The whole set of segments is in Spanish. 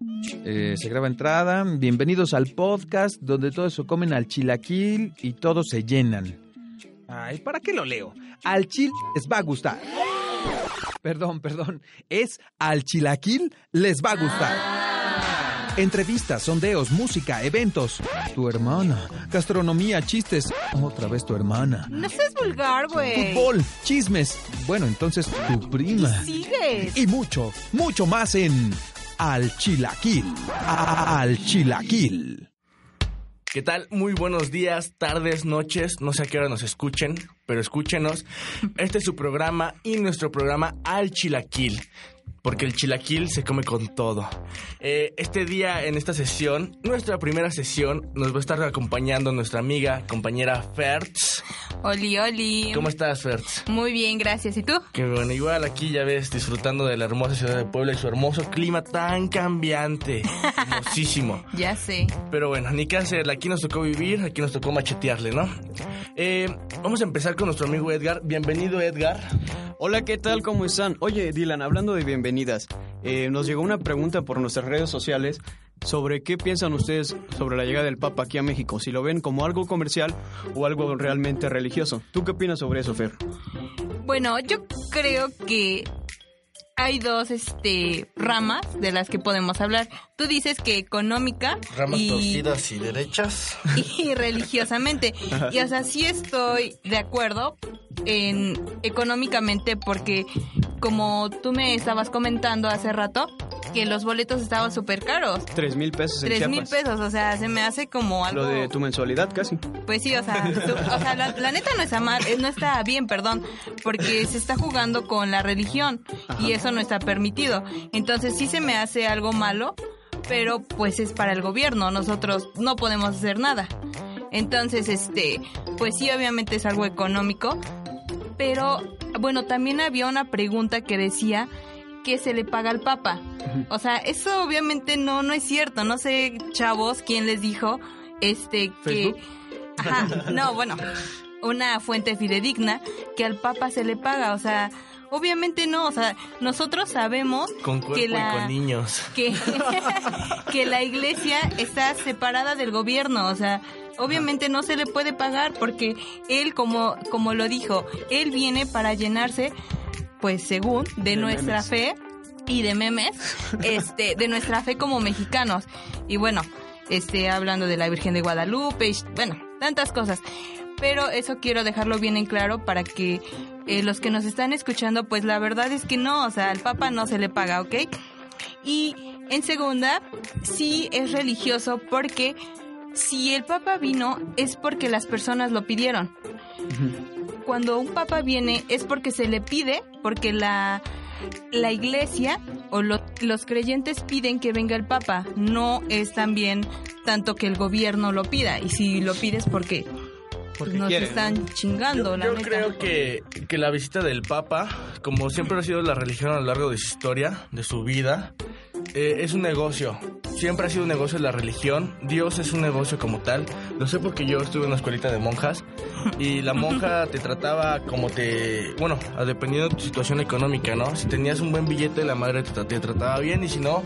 Eh, se graba entrada. Bienvenidos al podcast donde todos se comen al chilaquil y todos se llenan. Ay, ¿para qué lo leo? Al chil les va a gustar. Perdón, perdón. Es al chilaquil les va a gustar. Entrevistas, sondeos, música, eventos. Tu hermana. Gastronomía, chistes. Otra vez tu hermana. No seas vulgar, güey. Fútbol, chismes. Bueno, entonces tu prima. Sigues. Y mucho, mucho más en Al Chilaquil. Al Chilaquil. ¿Qué tal? Muy buenos días, tardes, noches, no sé a qué hora nos escuchen, pero escúchenos. Este es su programa y nuestro programa Al Chilaquil, porque el chilaquil se come con todo. Eh, este día, en esta sesión, nuestra primera sesión, nos va a estar acompañando nuestra amiga, compañera Fertz. Oli, oli. ¿Cómo estás, Fertz? Muy bien, gracias. ¿Y tú? Que bueno, igual aquí ya ves, disfrutando de la hermosa ciudad de Puebla y su hermoso clima tan cambiante. Hermosísimo. Ya sé. Pero bueno, ni qué hacer, aquí nos tocó vivir, aquí nos tocó machetearle, ¿no? Eh, vamos a empezar con nuestro amigo Edgar. Bienvenido, Edgar. Hola, ¿qué tal? ¿Cómo están? Oye, Dylan, hablando de eh, nos llegó una pregunta por nuestras redes sociales sobre qué piensan ustedes sobre la llegada del Papa aquí a México, si lo ven como algo comercial o algo realmente religioso. ¿Tú qué opinas sobre eso, Fer? Bueno, yo creo que hay dos este ramas de las que podemos hablar. Tú dices que económica Ramas y, torcidas y derechas. y religiosamente. Y o sea, sí estoy de acuerdo en económicamente porque como tú me estabas comentando hace rato que los boletos estaban súper caros. Tres mil pesos en Tres mil pesos, o sea, se me hace como algo... Lo de tu mensualidad casi. Pues sí, o sea, tú- o sea la, la neta no está mal, eh, no está bien, perdón, porque se está jugando con la religión y eso no está permitido. Entonces sí se me hace algo malo, pero pues es para el gobierno, nosotros no podemos hacer nada. Entonces, este, pues sí, obviamente es algo económico, pero bueno, también había una pregunta que decía que se le paga al Papa. O sea, eso obviamente no no es cierto. No sé, chavos, quién les dijo este que. Ajá, no, bueno, una fuente fidedigna que al Papa se le paga, o sea, obviamente no, o sea, nosotros sabemos Con que la y con niños. que, que la iglesia está separada del gobierno, o sea, obviamente no se le puede pagar porque él, como, como lo dijo, él viene para llenarse, pues según, de, De nuestra memes. fe y de memes, este, de nuestra fe como mexicanos. Y bueno, este, hablando de la Virgen de Guadalupe, y, bueno, tantas cosas. Pero eso quiero dejarlo bien en claro para que eh, los que nos están escuchando, pues la verdad es que no, o sea, al Papa no se le paga, ¿ok? Y en segunda, sí es religioso porque si el Papa vino es porque las personas lo pidieron. Cuando un Papa viene es porque se le pide, porque la, la iglesia o lo- los creyentes piden que venga el Papa. No es también tanto que el gobierno lo pida. Y si lo pides porque Porque nos quieren, están chingando, Yo, la yo neta. creo que, que la visita del Papa, como siempre ha sido la religión a lo largo de su historia, de su vida, eh, es un negocio. Siempre ha sido un negocio la religión. Dios es un negocio como tal. Lo sé porque yo estuve en una escuelita de monjas y la monja te trataba como te... Bueno, a- dependiendo de tu situación económica, ¿no? Si tenías un buen billete, la madre te, te trataba bien y si no,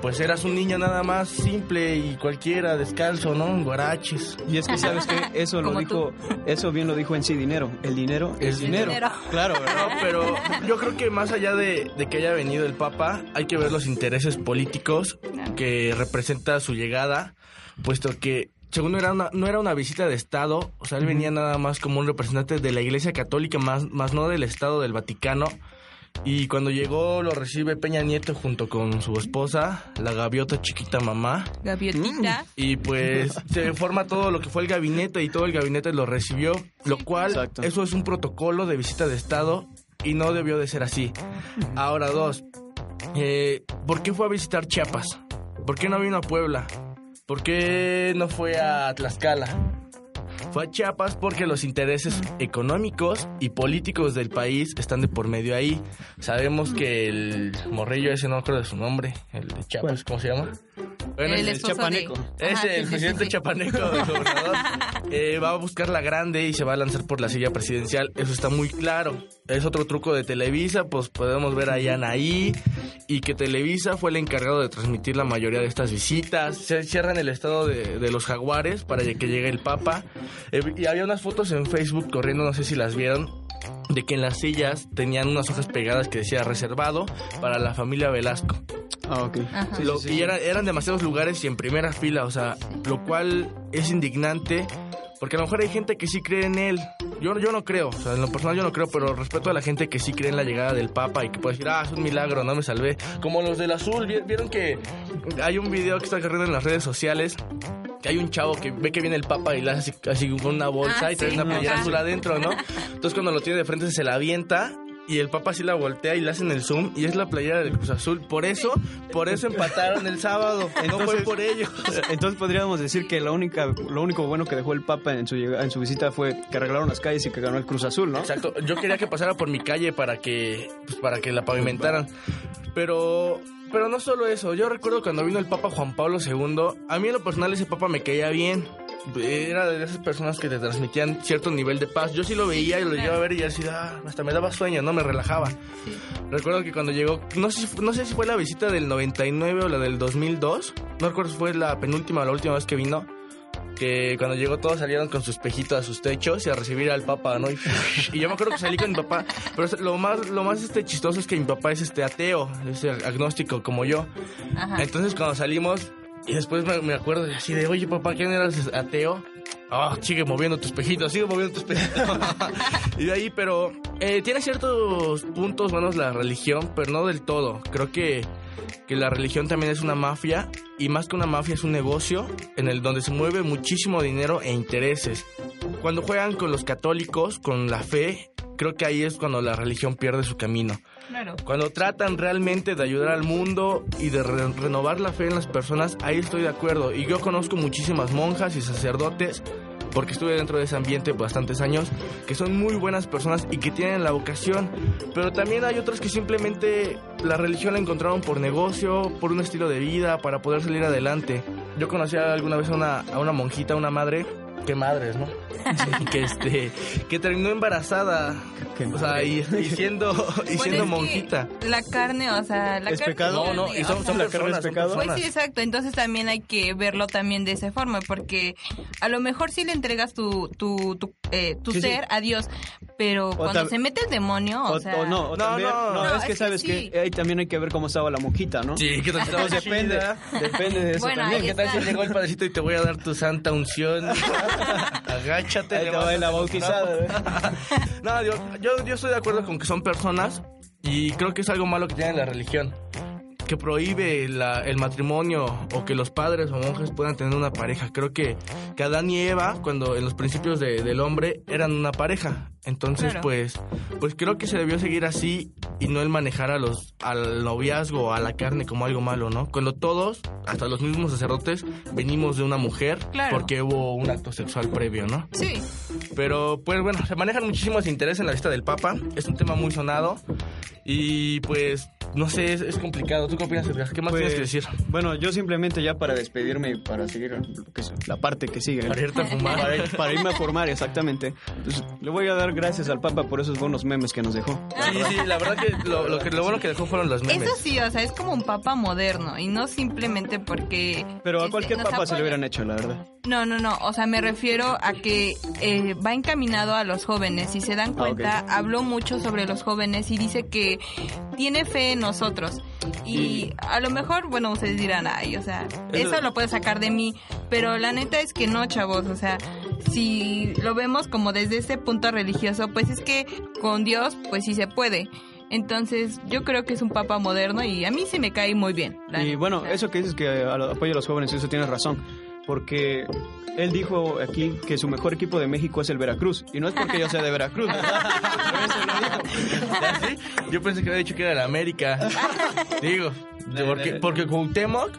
pues eras un niño nada más simple y cualquiera, descalzo, ¿no? En guaraches. Y es que sabes que eso lo dijo, eso bien lo dijo en sí dinero. El dinero es, Es dinero. dinero. Claro, ¿verdad? No, pero yo creo que más allá de, de que haya venido el Papa, hay que ver los intereses políticos que representa su llegada, puesto que según no era una, no era una visita de Estado, o sea, él venía nada más como un representante de la Iglesia Católica, más, más no del Estado del Vaticano. Y cuando llegó lo recibe Peña Nieto junto con su esposa, la gaviota chiquita mamá. Gaviotita. Y pues se forma todo lo que fue el gabinete y todo el gabinete lo recibió, lo cual Exacto. eso es un protocolo de visita de Estado y no debió de ser así. Ahora dos, eh, ¿por qué fue a visitar Chiapas? ¿Por qué no vino a Puebla? ¿Por qué no fue a Tlaxcala? Fue a Chiapas porque los intereses económicos y políticos del país están de por medio ahí. Sabemos que el morrillo ese no acuerdo de su nombre, el de Chiapas, ¿cómo se llama? Bueno, el chapaneco. de... ese, Ajá, sí, el sí, presidente sí, sí. chapaneco del gobernador, eh, va a buscar la grande y se va a lanzar por la silla presidencial. Eso está muy claro. Es otro truco de Televisa, pues podemos ver a Anaí y que Televisa fue el encargado de transmitir la mayoría de estas visitas. Se cierran el estado de, de los jaguares para que llegue el Papa. Eh, y había unas fotos en Facebook corriendo, no sé si las vieron, de que en las sillas tenían unas hojas pegadas que decía reservado para la familia Velasco. Ah, ok. Lo- Y era- eran demasiados lugares y en primera fila, o sea, lo cual es indignante. Porque a lo mejor hay gente que sí cree en él. Yo, yo no creo, o sea, en lo personal yo no creo, pero respeto a la gente que sí cree en la llegada del Papa y que puede decir, ah, es un milagro, no me salvé. Como los del azul, ¿vi- ¿vieron que hay un video que está corriendo en las redes sociales? Que hay un chavo que ve que viene el Papa y le hace así, así con una bolsa Ah, y trae sí, una playera azul adentro, ¿no? Entonces cuando lo tiene de frente se la avienta y el Papa sí la voltea y le hacen el zoom y es la playera del Cruz Azul. Por eso, por eso empataron el sábado. no fue por ellos. Entonces podríamos decir que la única, lo único bueno que dejó el Papa en su, en su visita fue que arreglaron las calles y que ganó el Cruz Azul, ¿no? Exacto. Yo quería que pasara por mi calle para que, pues, para que la pavimentaran. Pero, pero no solo eso. Yo recuerdo cuando vino el Papa Juan Pablo II. A mí en lo personal ese Papa me caía bien. Era de esas personas que te transmitían cierto nivel de paz. Yo sí lo veía y lo llevaba a ver y así, ah, hasta me daba sueño, no me relajaba. Recuerdo que cuando llegó, no sé, no sé si fue la visita del 99 o la del 2002. No recuerdo si fue la penúltima o la última vez que vino. Que cuando llegó todos salieron con su espejito a sus techos y a recibir al papá, ¿no? Y, y yo me acuerdo que salí con mi papá. Pero lo más, lo más este, chistoso es que mi papá es este ateo, es agnóstico como yo. Ajá. Entonces cuando salimos y después me, me acuerdo así de, oye papá, ¿quién eras ateo? Ah, sigue moviendo tu espejito, sigue moviendo tu espejito. y de ahí, pero eh, tiene ciertos puntos buenos la religión, pero no del todo. Creo que, que la religión también es una mafia y más que una mafia es un negocio en el donde se mueve muchísimo dinero e intereses. Cuando juegan con los católicos, con la fe, creo que ahí es cuando la religión pierde su camino. Claro. Cuando tratan realmente de ayudar al mundo y de re- renovar la fe en las personas, ahí estoy de acuerdo. Y yo conozco muchísimas monjas y sacerdotes, porque estuve dentro de ese ambiente bastantes años, que son muy buenas personas y que tienen la vocación. Pero también hay otros que simplemente la religión la encontraron por negocio, por un estilo de vida, para poder salir adelante. Yo conocí alguna vez a una, a una monjita, una madre, qué madres, ¿no? que este que terminó embarazada o sea y, y siendo y siendo monjita La carne, o sea, la ¿Es carne. pecado? no no y son, son ¿La carne es pecado? Pues sí, exacto. Entonces también hay que verlo también de esa forma, porque a lo mejor sí le entregas tu, tu, tu, eh, tu Sí, sí. ser a Dios, pero cuando se mete el demonio, o, O, sea... o no, o No, también, no. no, No, es que es que sabes sí. que ahí también hay que ver cómo estaba la monjita, ¿no? sí que depende, depende de eso Bueno, también. ¿Qué tal si llegó el padrecito y te voy a dar tu santa unción? Agáchate. Ahí te va la bautizada, ¿eh? No, yo, yo, yo estoy de acuerdo con que son personas y creo que es algo malo que tiene la religión. Que prohíbe la- el matrimonio o que los padres o monjes puedan tener una pareja. Creo que, que Adán y Eva, cuando en los principios de- del hombre, eran una pareja. Entonces, Claro. pues, pues creo que se debió seguir así y no el manejar a los, al noviazgo, a la carne como algo malo, ¿no? Cuando todos, hasta los mismos sacerdotes, venimos de una mujer Claro. porque hubo un acto sexual previo, ¿no? Sí, Pero pues bueno, se manejan muchísimos intereses en la vista del Papa. Es un tema muy sonado. Y pues, no sé, es, es complicado. ¿Tú qué opinas, Edgar? ¿Qué más Pues, tienes que decir? Bueno, yo simplemente ya para despedirme y para seguir la parte que sigue. Para irte a fumar. Para, ir- para irme a formar, exactamente. Pues, le voy a dar gracias al Papa por esos buenos memes que nos dejó. Sí, sí, la verdad que lo, lo que lo bueno que dejó fueron los memes. eso sí, o sea, es como un papa moderno y no simplemente porque... Pero a este, cualquier Papa se le apoya. hubieran hecho, la verdad. No, no, no. O sea, me refiero a que eh, va encaminado a los jóvenes. Si se dan Ah, cuenta, habló mucho sobre los jóvenes y dice que tiene fe en nosotros. Y a lo mejor, bueno, ustedes dirán, ay, o sea, Eso- eso lo puede sacar de mí. Pero la neta es que no, chavos. O sea, si lo vemos como desde ese punto religioso, pues es que con Dios, pues sí se puede. Entonces, yo creo que es un papa moderno y a mí se me cae muy bien. Y neta. bueno, eso que dices que apoya a los jóvenes, eso tienes razón. Porque él dijo aquí que su mejor equipo de México es el Veracruz. Y no es porque yo sea de Veracruz. ¿Ah, sí? Yo pensé que había dicho que era de la América. Digo, porque, porque Cuauhtémoc,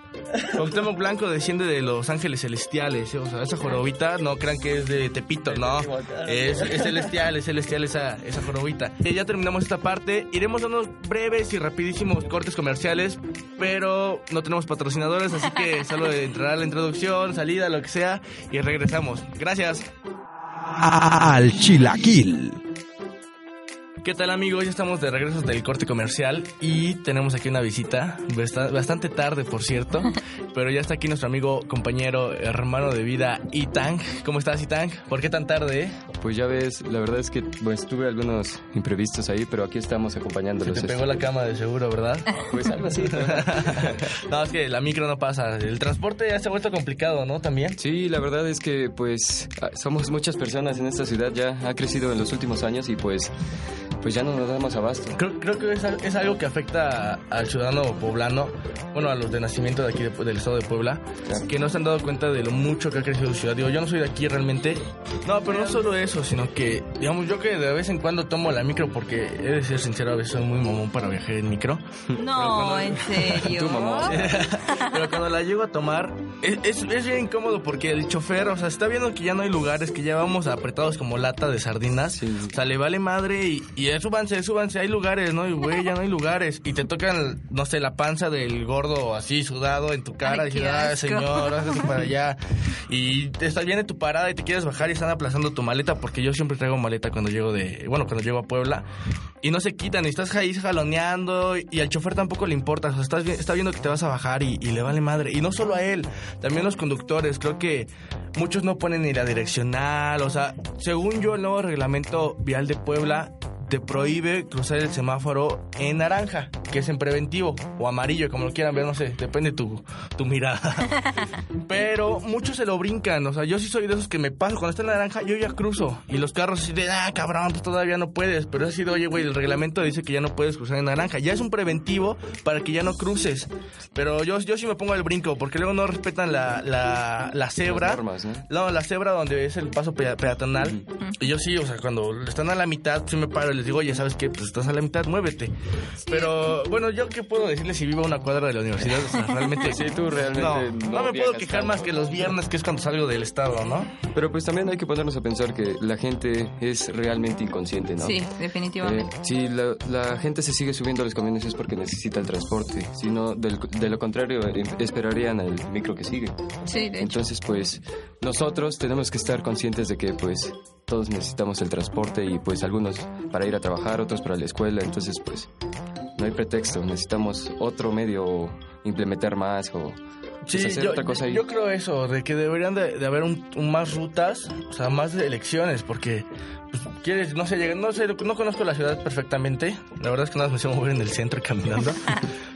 Cuauhtémoc Blanco desciende de los ángeles celestiales. ¿eh? O sea, esa jorobita no crean que es de Tepito, no. Es, es celestial, es celestial esa, esa jorobita. Y ya terminamos esta parte. Iremos dando breves y rapidísimos cortes comerciales, pero no tenemos patrocinadores, así que solo entrará la introducción, salida, lo que sea, y regresamos. Gracias. Al chilaquil. ¿Qué tal amigos? Ya estamos de regreso del corte comercial y tenemos aquí una visita, bast- bastante tarde por cierto, pero ya está aquí nuestro amigo, compañero, hermano de vida, Itang. ¿Cómo estás Itang? ¿Por qué tan tarde? eh? Pues ya ves, la verdad es que pues tuve algunos imprevistos ahí, pero aquí estamos Se acompañándolos. te pegó la cama de seguro, ¿verdad? Pues algo así. ¿no? no, es que la micro no pasa. El transporte ya se ha vuelto complicado, ¿no? También. Sí, la verdad es que pues ah, somos muchas personas en esta ciudad, ya ha crecido en los últimos años y pues pues ya no nos damos abasto. Creo, creo que es, es algo que afecta a- al ciudadano poblano, bueno, a los de nacimiento de aquí de- del estado de Puebla, Claro. que no se han dado cuenta de lo mucho que ha crecido su ciudad. Digo, yo no soy de aquí realmente. No, pero no solo eso, sino que, digamos, yo que de vez en cuando tomo la micro, porque he de ser sincero, a veces soy muy mamón para viajar en micro. No, en serio. Tú, mamá. Pero cuando la llego a tomar, es, es, es bien incómodo porque el chofer, o sea, está viendo que ya no hay lugares, que ya vamos apretados como lata de sardinas. Sí. O sea, le vale madre y, y eh, súbanse, súbanse, hay lugares, ¿no? Y güey, ya no hay lugares. Y te tocan, no sé, la panza del gordo así sudado en tu cara. Ay, y dices, ah, asco". señor, hágase para allá. Y estás viene tu parada y te quieres bajar y están aplazando tu maleta porque yo siempre traigo maleta cuando llego de, bueno, cuando llego a Puebla. Y no se quitan y estás ahí jaloneando y al chofer tampoco le importa. O sea, estás, está viendo que te vas a bajar y, y le vale madre. Y no solo a él, también los conductores. Creo que muchos no ponen ni la direccional. O sea, según yo, el nuevo reglamento vial de Puebla te prohíbe cruzar el semáforo en naranja, que es en preventivo, o amarillo, como lo quieran ver, no sé, depende tu, tu mirada. Pero muchos se lo brincan, o sea, yo sí soy de esos que me paso, cuando está en naranja, yo ya cruzo. Y los carros así de, ah, cabrón, pues todavía no puedes. Pero así de, oye, güey, el reglamento dice que ya no puedes cruzar en naranja. Ya es un preventivo para que ya no cruces. Pero yo, yo sí me pongo al brinco, porque luego no respetan la, la, la cebra. Las normas, ¿no? No, la cebra donde es el paso pea- peatonal. Y yo sí, o sea, cuando están a la mitad, sí me paro y les digo, oye, ¿sabes qué? Pues estás a la mitad, muévete. Pero, bueno, ¿yo qué puedo decirles si vivo a una cuadra de la universidad? O sea, realmente... Sí, tú realmente No, no no me puedo quejar tanto. más que los viernes, que es cuando salgo del estado, ¿no? Pero pues también hay que ponernos a pensar que la gente es realmente inconsciente, ¿no? Sí, Eh, definitivamente. si la, la gente se sigue subiendo a los camiones es porque necesita el transporte, si no, del- de lo contrario, eh, esperarían el micro que sigue. Sí, de hecho. Entonces, pues, nosotros tenemos que estar conscientes de que, pues, todos necesitamos el transporte y, pues, algunos para ir a trabajar, otros para la escuela. Entonces, pues, no hay pretexto. Necesitamos otro medio o implementar más o pues, hacer yo, otra cosa ahí. yo creo eso, de que deberían de, de haber un, un más rutas, o sea, más elecciones, porque pues, quieres, no sé, llegar- no sé, no conozco la ciudad perfectamente, la verdad es que nada más me sé mover en el centro caminando,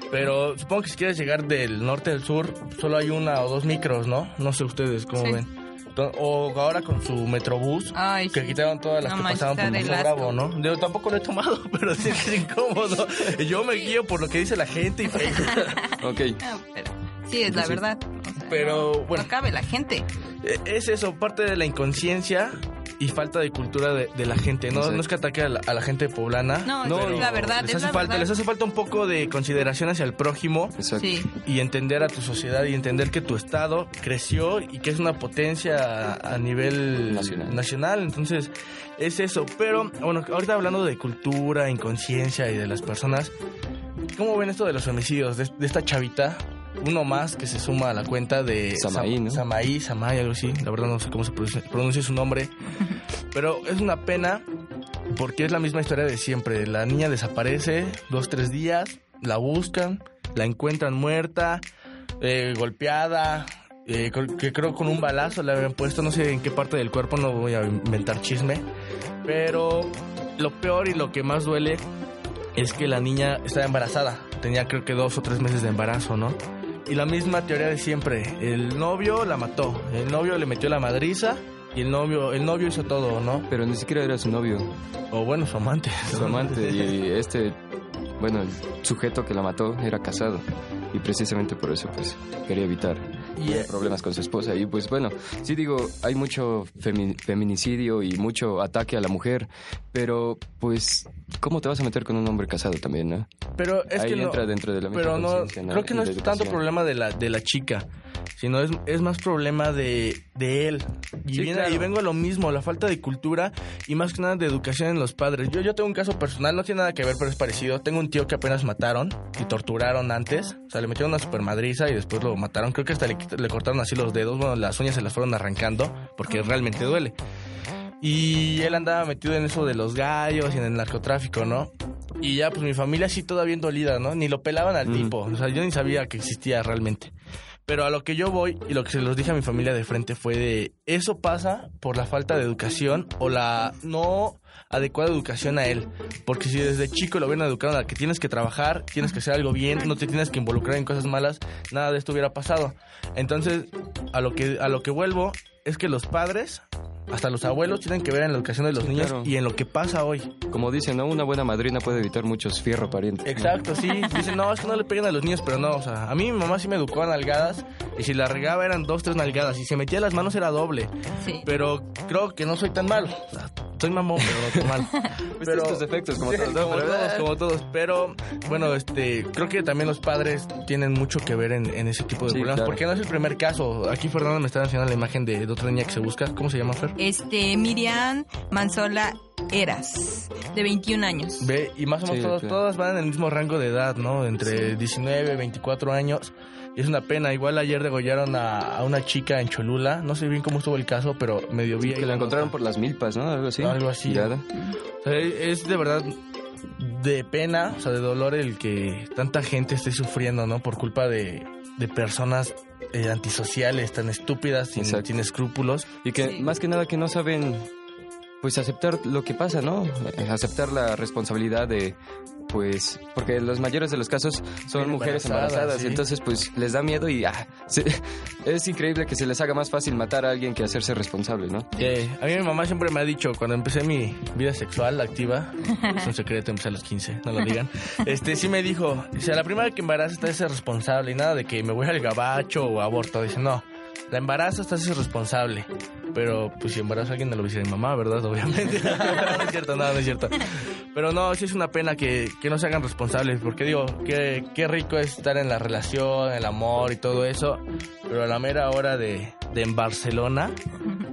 pero supongo que si quieres llegar del norte al sur, solo hay una o dos micros, ¿no? No sé ustedes cómo Sí. ven. O ahora con su metrobús, Ay, que sí. quitaron todas las No que pasaban por Bravo. ¿no? Yo tampoco lo he tomado, pero sí es incómodo. Yo me guío por lo que dice la gente y Ok, No, pero sí, es la verdad. O sea, Pero, no- bueno. No cabe la gente. Eh, Es eso, parte de la inconsciencia y falta de cultura de, de la gente. No, Exacto. no es que ataque a la, a la gente poblana. No, No, es la verdad, Les es hace, la falta, verdad. les hace falta un poco de consideración hacia el prójimo exacto. Sí, y entender a tu sociedad y entender que tu estado creció y que es una potencia a, a nivel Nacional. nacional. Entonces, es eso. Pero, bueno, ahorita hablando de cultura, inconsciencia y de las personas, ¿cómo ven esto de los homicidios? De, de esta chavita, uno más que se suma a la cuenta de Samaí, Sam- ¿no? Samaí, Samaí, algo así. La verdad no sé cómo se pronuncia, su nombre. Pero es una pena porque es la misma historia de siempre. La niña desaparece dos, tres días, la buscan, la encuentran muerta, eh, golpeada, eh, que creo con un balazo le habían puesto, no sé en qué parte del cuerpo, no voy a inventar chisme. Pero lo peor y lo que más duele es que la niña estaba embarazada. Tenía creo que dos o tres meses de embarazo, ¿no? Y la misma teoría de siempre. El novio la mató. El novio le metió la madriza y el novio, el novio hizo todo, ¿no? Pero ni siquiera era su novio, O bueno, su amante. su amante. y este, bueno, el sujeto que la mató era casado. Y precisamente por eso, pues, quería evitar Problemas con su esposa. Y pues bueno, sí digo, hay mucho femi- feminicidio y mucho ataque a la mujer, pero pues, ¿cómo te vas a meter con un hombre casado también, no? Pero es Ahí que no, entra dentro de la misma pero no, ¿no? creo que no es tanto problema de la, de la chica, sino es, es más problema de, de él. Y, Sí, viene, claro. y vengo a lo mismo, la falta de cultura y más que nada de educación en los padres. Yo, yo tengo un caso personal, no tiene nada que ver, pero es parecido. Tengo un tío que apenas mataron y torturaron antes. O sea, le metieron una supermadriza y después lo mataron. Creo que hasta le, cortaron así los dedos. Bueno, las uñas se las fueron arrancando porque realmente duele. Y él andaba metido en eso de los gallos y en el narcotráfico, ¿no? Y ya, pues mi familia sí toda bien dolida, ¿no? Ni lo pelaban al tipo. O sea, yo ni sabía que existía realmente. Pero a lo que yo voy y lo que se los dije a mi familia de frente fue de eso pasa por la falta de educación o la no adecuada educación a él. Porque si desde chico lo hubieran educado a que tienes que trabajar, tienes que hacer algo bien, no te tienes que involucrar en cosas malas, nada de esto hubiera pasado. Entonces, a lo que, a lo que vuelvo es que los padres hasta los abuelos tienen que ver en la educación de los niños claro. y en lo que pasa hoy. Como dicen, ¿no? Una buena madrina puede evitar muchos fierro parientes. Exacto, sí. Dicen, no, es que no le peguen a los niños, pero no, o sea, a mí mi mamá sí me educó a nalgadas y si la regaba eran dos, tres nalgadas y si metía las manos era doble. Sí. Pero creo que no soy tan malo. O sea, soy mamón, pero no tan mal. Viste tus defectos, como Sí, todos, como Pero, todos, ah. como todos. Pero bueno, este, creo que también los padres tienen mucho que ver en, en ese tipo de Sí, problemas. claro. Porque no es el primer caso. Aquí Fernando me está enseñando la imagen de, de otra niña que se busca. ¿Cómo se llama, Fer? Este, Miriam Manzola Eras, de 21 años. Ve, y más o menos Sí, todos, claro. todas van en el mismo rango de edad, ¿no? Entre 19, 24 años. Y es una pena. Igual ayer degollaron a, a una chica en Cholula. No sé bien cómo estuvo el caso, pero medio vi ahí Que la encontraron por las milpas, ¿no? Algo así. Algo así. O sea, es de verdad de pena, o sea, de dolor el que tanta gente esté sufriendo, ¿no? Por culpa de, de personas eh, antisociales, tan estúpidas, sin, sin escrúpulos. Y que Sí. más que nada que no saben, pues aceptar lo que pasa, ¿no? Eh, Aceptar la responsabilidad de, pues, porque los mayores de los casos son mujeres embarazadas, sí. entonces pues les da miedo y ah, se- es increíble que se les haga más fácil matar a alguien que hacerse responsable, ¿no? Eh, a mí mi mamá siempre me ha dicho, cuando empecé mi vida sexual activa, es un secreto, empecé a los 15, no lo digan, este sí me dijo, dice, la primera que embaraza está ser responsable y nada de que me voy al gabacho o aborto, dice, no, la embarazo está ser responsable. Pero, pues, si embarazo a alguien, no lo dice mi mamá, ¿verdad? Obviamente. no, es cierto, no, no es cierto. Pero no, sí es una pena que, que no se hagan responsables, porque digo, qué, qué rico es estar en la relación, el amor y todo eso, pero a la mera hora de, de en Barcelona,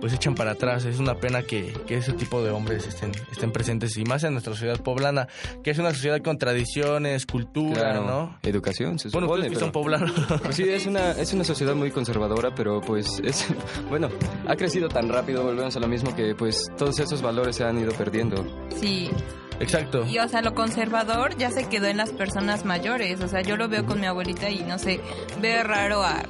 pues echan para atrás. Es una pena que, que ese tipo de hombres estén, estén presentes, y más en nuestra ciudad poblana, que es una sociedad con tradiciones, cultura, ¿no? Educación, se Bueno, supone. ustedes que son pero- poblanos. Pues sí, es una, es una sociedad muy conservadora, pero pues es, bueno, ha crecido tan rápido, volvemos a lo mismo, que pues todos esos valores se han ido perdiendo. Sí. Exacto. Y o sea, lo conservador ya se quedó en las personas mayores. O sea, yo lo veo con mi abuelita y no sé, ve raro a.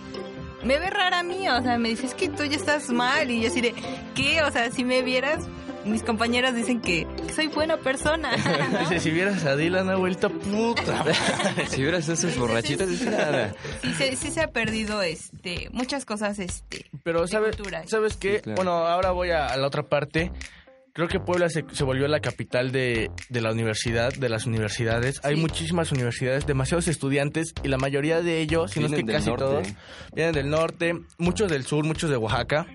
Me ve rara a mí, o sea, me dice, es que tú ya estás mal. Y yo así de, ¿qué? O sea, si me vieras, mis compañeras dicen que soy buena persona. Dice, si vieras a Dylan, abuelita, puta. si vieras esos borrachitos, dice nada. Sí, se, sí se ha perdido este muchas cosas este Pero ¿sabes, cultura. ¿sabes qué? Sí, claro. Bueno, ahora voy a, a la otra parte. Creo que Puebla se, se volvió la capital de, de la universidad, de las universidades. Hay muchísimas universidades, demasiados estudiantes y la mayoría de ellos, si no es que casi norte. todos, vienen del norte, muchos del sur, muchos de Oaxaca.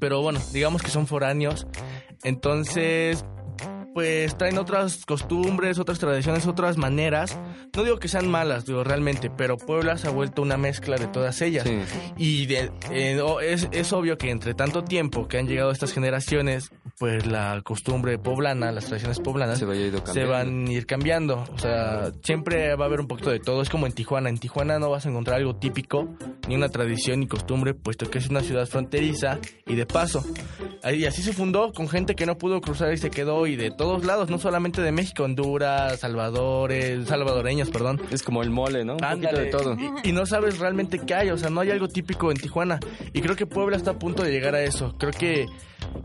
Pero bueno, digamos que son foráneos. Entonces, pues traen otras costumbres, otras tradiciones, otras maneras. No digo que sean malas, digo realmente, pero Puebla se ha vuelto una mezcla de todas ellas. Sí. Y de- eh, es, es obvio que entre tanto tiempo que han llegado estas generaciones, pues la costumbre poblana, las tradiciones poblanas, Se se van a ir cambiando. O sea, siempre va a haber un poquito de todo. Es como en Tijuana. En Tijuana no vas a encontrar algo típico, ni una tradición ni costumbre, puesto que es una ciudad fronteriza y de paso. Y así se fundó con gente que no pudo cruzar y se quedó y de todos lados, no solamente de México, Honduras, Salvadores, salvadoreños, perdón. Es como el mole, ¿no? Un poquito de todo. Y, y no sabes realmente qué hay, o sea, no hay algo típico en Tijuana. Y creo que Puebla está a punto de llegar a eso. Creo que,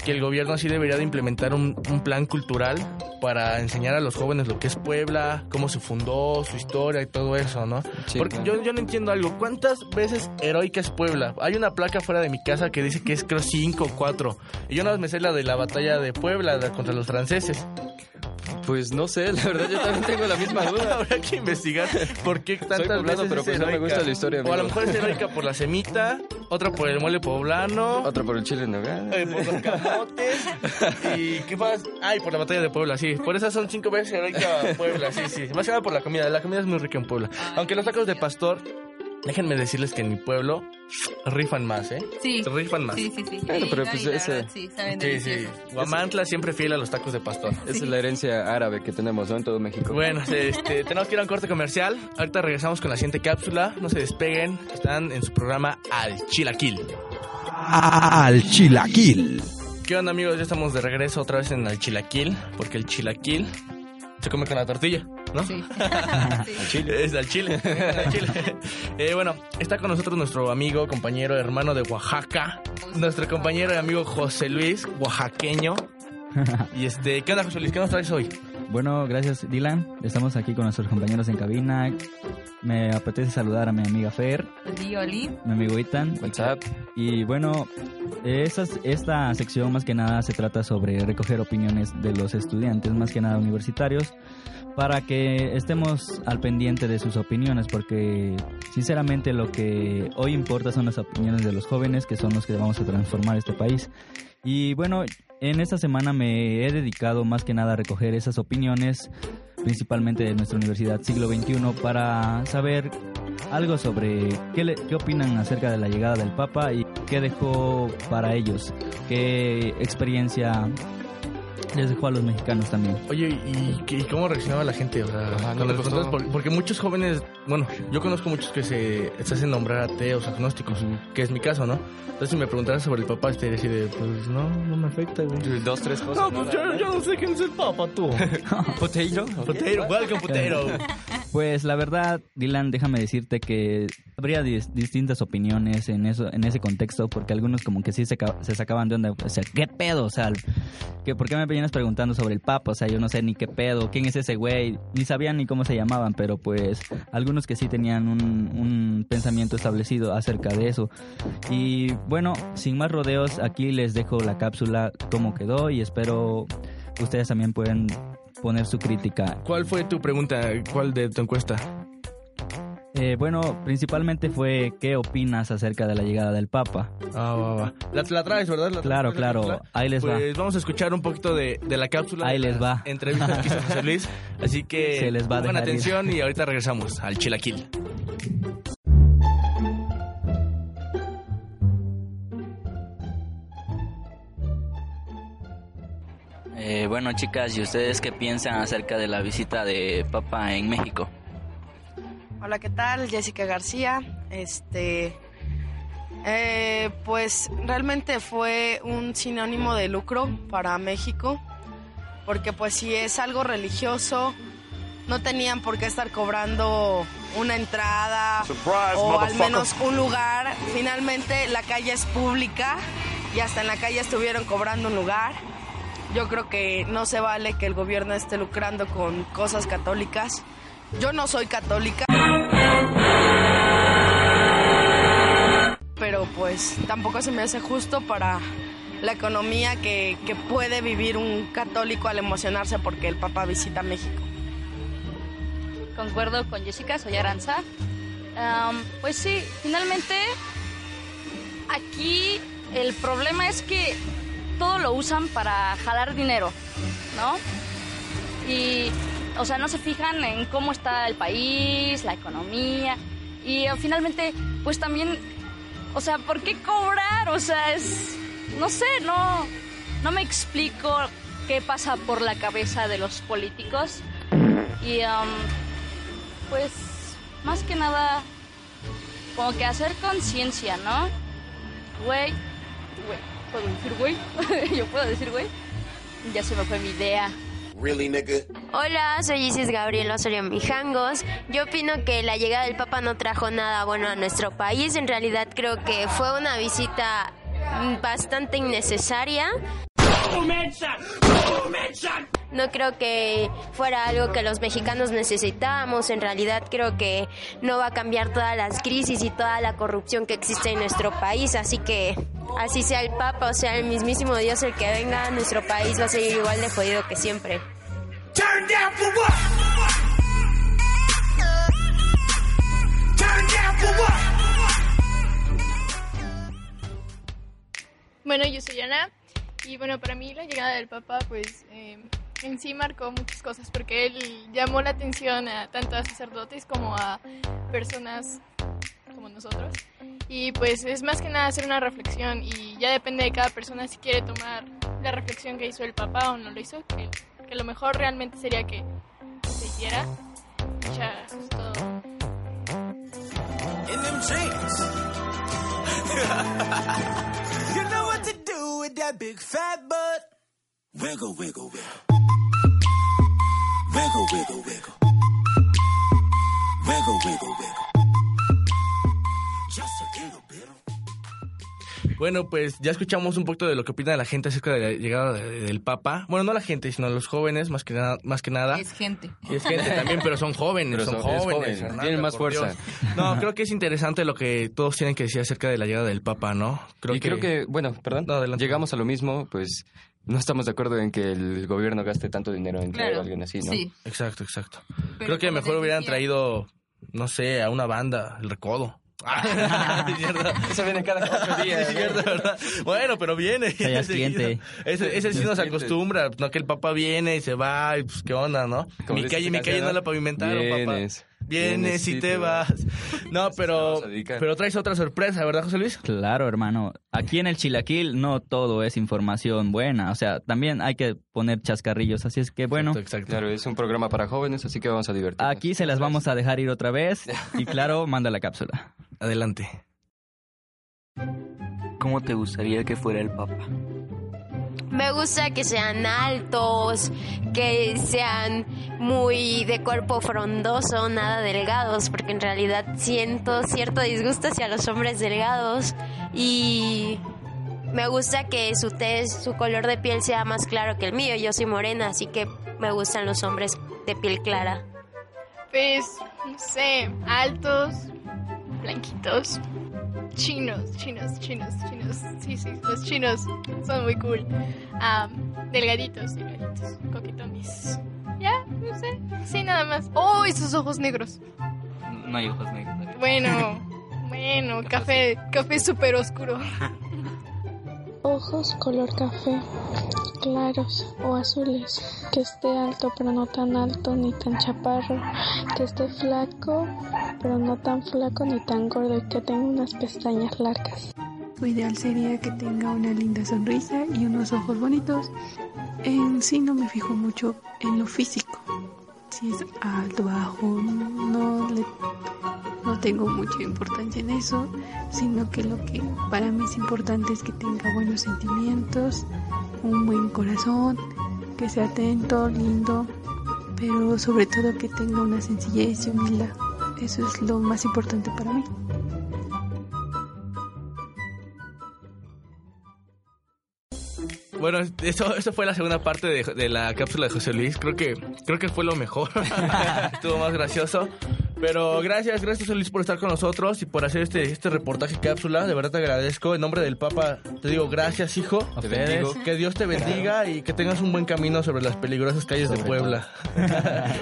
que el gobierno así debería de implementar un, un plan cultural para enseñar a los jóvenes lo que es Puebla, cómo se fundó, su historia y todo eso, ¿no? Porque yo, yo no entiendo algo. ¿Cuántas veces heroica es Puebla? Hay una placa fuera de mi casa que dice que es creo cinco o cuatro. Y yo nada más me sé la de la batalla de Puebla la- contra los franceses. Pues no sé, la verdad yo también tengo la misma duda. Habrá que investigar por qué tantas poblano, veces pero pues no me heroica. gusta la historia, O a lo mejor es heroica por la semita, otra por el mole poblano, Otra por el chile en eh, por los camotes y qué más. Ay, por la batalla de Puebla, sí. Por esas son cinco veces heroica Puebla, sí, sí. Más que nada por la comida. La comida es muy rica en Puebla. Aunque los tacos de pastor, déjenme decirles que en mi pueblo rifan más, ¿eh? Sí. Rifan más. Sí, sí, sí. Bueno, pero pues ese- verdad, sí, saben Sí, sí. Guamantla siempre fiel a los tacos de pastor. Esa es la herencia árabe que tenemos, ¿no? En todo México. Bueno, este, tenemos que ir a un corte comercial. Ahorita regresamos con la siguiente cápsula. No se despeguen. Están en su programa Al Chilaquil. Al Chilaquil. ¿Qué onda amigos? Ya estamos de regreso otra vez en el chilaquil, porque el chilaquil se come con la tortilla, ¿no? Sí. Es al chile. al chile. Eh, bueno, está con nosotros nuestro amigo, compañero, hermano de Oaxaca, nuestro compañero y amigo José Luis, oaxaqueño. Y este, ¿qué onda José Luis? ¿Qué nos traes hoy? Bueno, gracias Dylan. Estamos aquí con nuestros compañeros en cabina. Me apetece saludar a mi amiga Fer, Oli, mi amigo Ethan. WhatsApp. Y bueno, esas- esta sección más que nada se trata sobre recoger opiniones de los estudiantes, más que nada universitarios, para que estemos al pendiente de sus opiniones, porque sinceramente lo que hoy importa son las opiniones de los jóvenes, que son los que vamos a transformar este país. Y bueno, en esta semana me he dedicado más que nada a recoger esas opiniones, principalmente de nuestra universidad siglo XXI, para saber algo sobre qué, le- qué opinan acerca de la llegada del Papa y qué dejó para ellos, qué experiencia les dejó a los mexicanos también. Oye, ¿y, qué- y cómo reaccionaba la gente? O sea, ¿no te costó? contabas? Por- porque muchos jóvenes, bueno, yo conozco muchos que se, se hacen nombrar ateos, agnósticos, que es mi caso, ¿no? Entonces, si me preguntaras sobre el papá, estaría así de, pues no, no me afecta, güey. Dos, tres cosas. No, pues yo, yo no sé quién es el papa, tú. Potato. Potato, welcome, potato. Pues la verdad, Dylan, déjame decirte que habría dis- distintas opiniones en eso, en ese contexto, porque algunos como que sí se, se sacaban de onda, o sea, ¿qué pedo? O sea, que ¿por qué me vienes preguntando sobre el Papa? O sea, yo no sé ni qué pedo, quién es ese güey, ni sabían ni cómo se llamaban, pero pues algunos que sí tenían un, un pensamiento establecido acerca de eso. Y bueno, sin más rodeos, aquí les dejo la cápsula, cómo quedó, y espero ustedes también pueden poner su crítica ¿Cuál fue tu pregunta? ¿Cuál de tu encuesta? Eh, bueno, principalmente fue qué opinas acerca de la llegada del Papa. Ah, va, va. La, la traes, ¿verdad? ¿La Claro, traes, claro, ahí les va. Pues vamos a escuchar un poquito de, de la cápsula. Ahí de les va. Entrevistas que hizo José Luis. Así que Se les va pongan dejar ir. atención y ahorita regresamos al Chilaquil. Eh, bueno, chicas, ¿y ustedes qué piensan acerca de la visita de Papa en México? Hola, ¿qué tal? Jessica García. Este, eh, pues realmente fue un sinónimo de lucro para México, porque pues si es algo religioso, no tenían por qué estar cobrando una entrada o al menos un lugar. Finalmente la calle es pública y hasta en la calle estuvieron cobrando un lugar. Yo creo que no se vale que el gobierno esté lucrando con cosas católicas. Yo no soy católica. Pero pues tampoco se me hace justo para la economía que, que puede vivir un católico al emocionarse porque el Papa visita México. Concuerdo con Jessica, soy Aranza. Pues sí, finalmente aquí el problema es que todo lo usan para jalar dinero, ¿no? Y, o sea, no se fijan en cómo está el país, la economía. Y eh, finalmente, pues también, o sea, ¿por qué cobrar? O sea, es, no sé, no, no me explico qué pasa por la cabeza de los políticos. Y, am, pues, más que nada, como que hacer conciencia, ¿no? Güey, güey, ¿puedo decir güey? Yo puedo decir güey. Ya se me fue mi idea. Hola, soy Isis Gabriel Osorio Mijangos. Yo opino que la llegada del Papa no trajo nada bueno a nuestro país. En realidad creo que fue una visita bastante innecesaria. No creo que fuera algo que los mexicanos necesitábamos. En realidad creo que no va a cambiar todas las crisis y toda la corrupción que existe en nuestro país. Así que así sea el Papa o sea el mismísimo Dios el que venga, nuestro país va a seguir igual de jodido que siempre. Bueno, yo soy Ana y bueno, para mí la llegada del Papa pues eh, en sí marcó muchas cosas porque él llamó la atención a tanto a sacerdotes como a personas como nosotros y pues es más que nada hacer una reflexión y ya depende de cada persona si quiere tomar la reflexión que hizo el Papa o no lo hizo, que, lo mejor realmente sería que se hiciera. Ya, es todo. in them you know what to do with that big fat butt. Wiggle, wiggle, wiggle. Wiggle, wiggle, wiggle. Wiggle, wiggle, wiggle. Just a little bit. Bueno, pues ya escuchamos un poquito de lo que opina la gente acerca de la llegada de- del Papa. Bueno, no la gente, sino los jóvenes, más que nada. Más que nada. Es gente. Y es gente también, pero son jóvenes, Pero son, son- es jóvenes. joven, tienen más fuerza. Dios. No, creo que es interesante lo que todos tienen que decir acerca de la llegada del Papa, ¿no? y creo que, bueno, perdón, llegamos a lo mismo, pues no estamos de acuerdo en que el gobierno gaste tanto dinero en traer Claro, a alguien así, ¿no? sí. Exacto, exacto. Pero creo que mejor hubieran decía- traído, no sé, a una banda, el recodo. Eso viene cada ocho días. Sí, cierto, ¿verdad? Bueno, pero viene. ya es cliente. Ese, ese sí nos acostumbra, no que el papá viene y se va y pues qué onda, ¿no? Como mi calle, mi calle no ¿no? la pavimentaron, Vienes, papá. Vienes vienes y te te vas. No, pero, pero traes otra sorpresa, ¿verdad, José Luis? Claro, hermano. Aquí en el Chilaquil no todo es información buena. O sea, también hay que poner chascarrillos. Así es que, bueno, Claro, es un programa para jóvenes, así que vamos a divertirnos. aquí se las vamos a dejar ir otra vez. Y claro, manda la cápsula. Adelante. ¿Cómo te gustaría que fuera el Papa? Me gusta que sean altos, que sean muy de cuerpo frondoso, nada delgados, porque en realidad siento cierto disgusto hacia los hombres delgados y me gusta que su tez, su color de piel sea más claro que el mío. Yo soy morena, así que me gustan los hombres de piel clara. Pues, no sé, altos, blanquitos, chinos, chinos, chinos, chinos. Sí, sí, los chinos son muy cool. Am, delgaditos, delgaditos, coquetones. Ya, no sé, sí, nada más. ¡Oh, y sus ojos negros! No hay ojos negros. Bueno, bueno, café, café súper oscuro. Ojos color café, claros o azules, que esté alto pero no tan alto ni tan chaparro, que esté flaco pero no tan flaco ni tan gordo y que tenga unas pestañas largas. Lo ideal sería que tenga una linda sonrisa y unos ojos bonitos. En sí no me fijo mucho en lo físico. Si es alto, bajo, no le tengo mucha importancia en eso, sino que lo que para mí es importante es que tenga buenos sentimientos, un buen corazón, que sea atento, lindo, pero sobre todo que tenga una sencillez y humildad. Eso es lo más importante para mí. Bueno, eso, eso fue la segunda parte de, de la cápsula de José Luis. Creo que, creo que fue lo mejor. Estuvo más gracioso. Pero gracias, gracias Luis por estar con nosotros y por hacer este, este reportaje cápsula. De verdad te agradezco. En nombre del Papa te digo gracias, hijo. A ustedes. Que Dios te bendiga y que tengas un buen camino sobre las peligrosas calles de Puebla.